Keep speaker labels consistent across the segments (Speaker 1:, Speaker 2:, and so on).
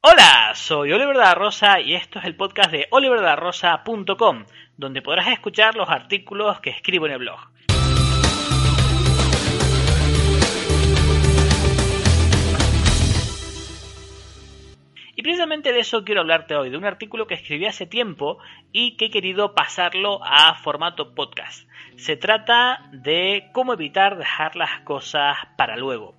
Speaker 1: Hola, soy Oliver da Rosa y esto es el podcast de oliverdarrosa.com, donde podrás escuchar los artículos que escribo en el blog. Y precisamente de eso quiero hablarte hoy, de un artículo que escribí hace tiempo y que he querido pasarlo a formato podcast. Se trata de cómo evitar dejar las cosas para luego.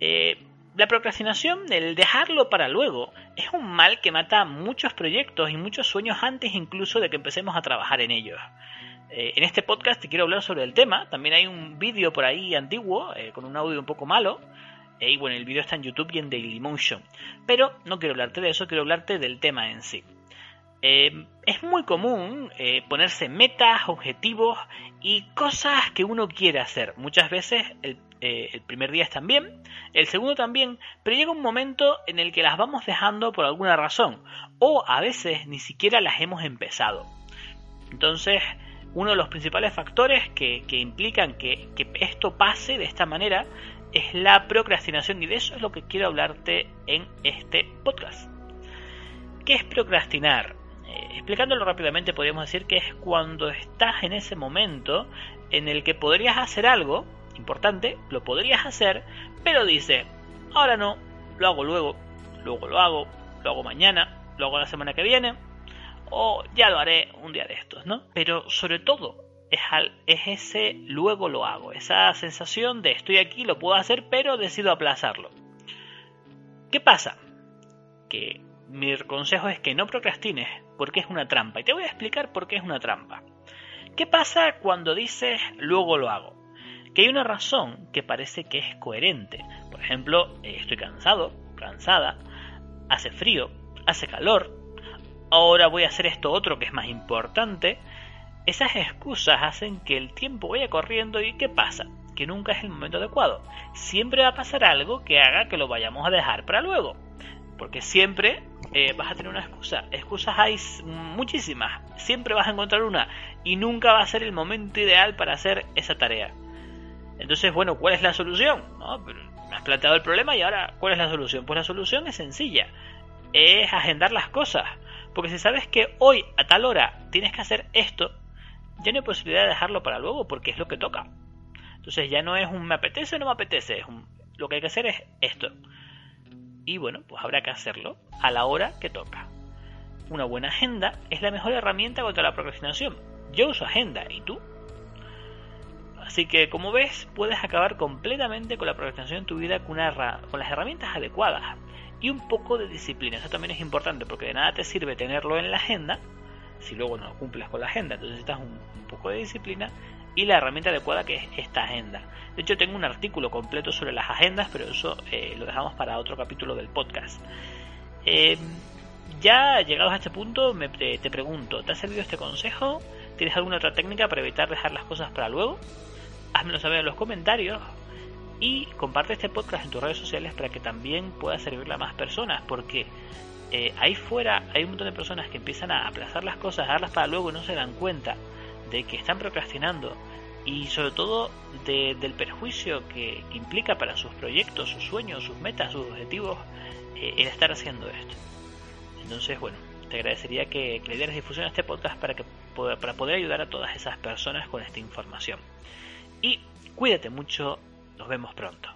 Speaker 1: Eh, la procrastinación, el dejarlo para luego, es un mal que mata muchos proyectos y muchos sueños antes incluso de que empecemos a trabajar en ellos. Eh, en este podcast te quiero hablar sobre el tema, también hay un vídeo por ahí antiguo, eh, con un audio un poco malo, eh, y bueno, el vídeo está en YouTube y en Dailymotion. Pero no quiero hablarte de eso, quiero hablarte del tema en sí. es muy común ponerse metas, objetivos y cosas que uno quiere hacer. Muchas veces el, el primer día están bien, el segundo también, pero llega un momento en el que las vamos dejando por alguna razón, o a veces ni siquiera las hemos empezado. Entonces, uno de los principales factores que, implican que, esto pase de esta manera es la procrastinación y de eso es lo que quiero hablarte en este podcast. ¿Qué es procrastinar? Eh, explicándolo rápidamente podríamos decir que es cuando estás en ese momento en el que podrías hacer algo importante, lo podrías hacer, pero dice, ahora no, lo hago luego, luego lo hago, lo hago mañana, lo hago la semana que viene, o ya lo haré un día de estos, ¿no? Pero sobre todo es, es ese luego lo hago, esa sensación de estoy aquí, lo puedo hacer, pero decido aplazarlo. ¿Qué pasa? Que mi consejo es que no procrastines porque es una trampa. Y te voy a explicar por qué es una trampa. ¿Qué pasa cuando dices luego lo hago? Que hay una razón que parece que es coherente. Por ejemplo, estoy cansado, cansada, hace frío, hace calor, ahora voy a hacer esto otro que es más importante. Esas excusas hacen que el tiempo vaya corriendo y ¿qué pasa? Que nunca es el momento adecuado. Siempre va a pasar algo que haga que lo vayamos a dejar para luego. Porque siempre eh, vas a tener una excusa. Excusas hay muchísimas. Siempre vas a encontrar una. Y nunca va a ser el momento ideal para hacer esa tarea. Entonces, bueno, ¿cuál es la solución? ¿No? Me has planteado el problema y ahora, ¿cuál es la solución? Pues la solución es sencilla. Es agendar las cosas. Porque si sabes que hoy a tal hora tienes que hacer esto, ya no hay posibilidad de dejarlo para luego porque es lo que toca. Entonces ya no es un me apetece o no me apetece, es lo que hay que hacer es esto. Y bueno, pues habrá que hacerlo a la hora que toca. Una buena agenda es la mejor herramienta contra la procrastinación. Yo uso agenda, ¿y tú? Así que, como ves, puedes acabar completamente con la procrastinación en tu vida con, con las herramientas adecuadas y un poco de disciplina. Eso también es importante porque de nada te sirve tenerlo en la agenda si luego no cumples con la agenda. Entonces necesitas un, poco de disciplina y la herramienta adecuada que es esta agenda. De hecho, tengo un artículo completo sobre las agendas, pero eso eh, lo dejamos para otro capítulo del podcast. Eh, ya llegados a este punto, me, te pregunto, ¿te ha servido este consejo? ¿Tienes alguna otra técnica para evitar dejar las cosas para luego? Házmelo saber en los comentarios y comparte este podcast en tus redes sociales para que también pueda servirle a más personas, porque eh, ahí fuera hay un montón de personas que empiezan a aplazar las cosas, a darlas para luego y no se dan cuenta de que están procrastinando y sobre todo del perjuicio que, implica para sus proyectos, sus sueños, sus metas, sus objetivos eh, el estar haciendo esto. Entonces, bueno, te agradecería que, le dieras difusión a este podcast para, que, para poder ayudar a todas esas personas con esta información. Y cuídate mucho, nos vemos pronto.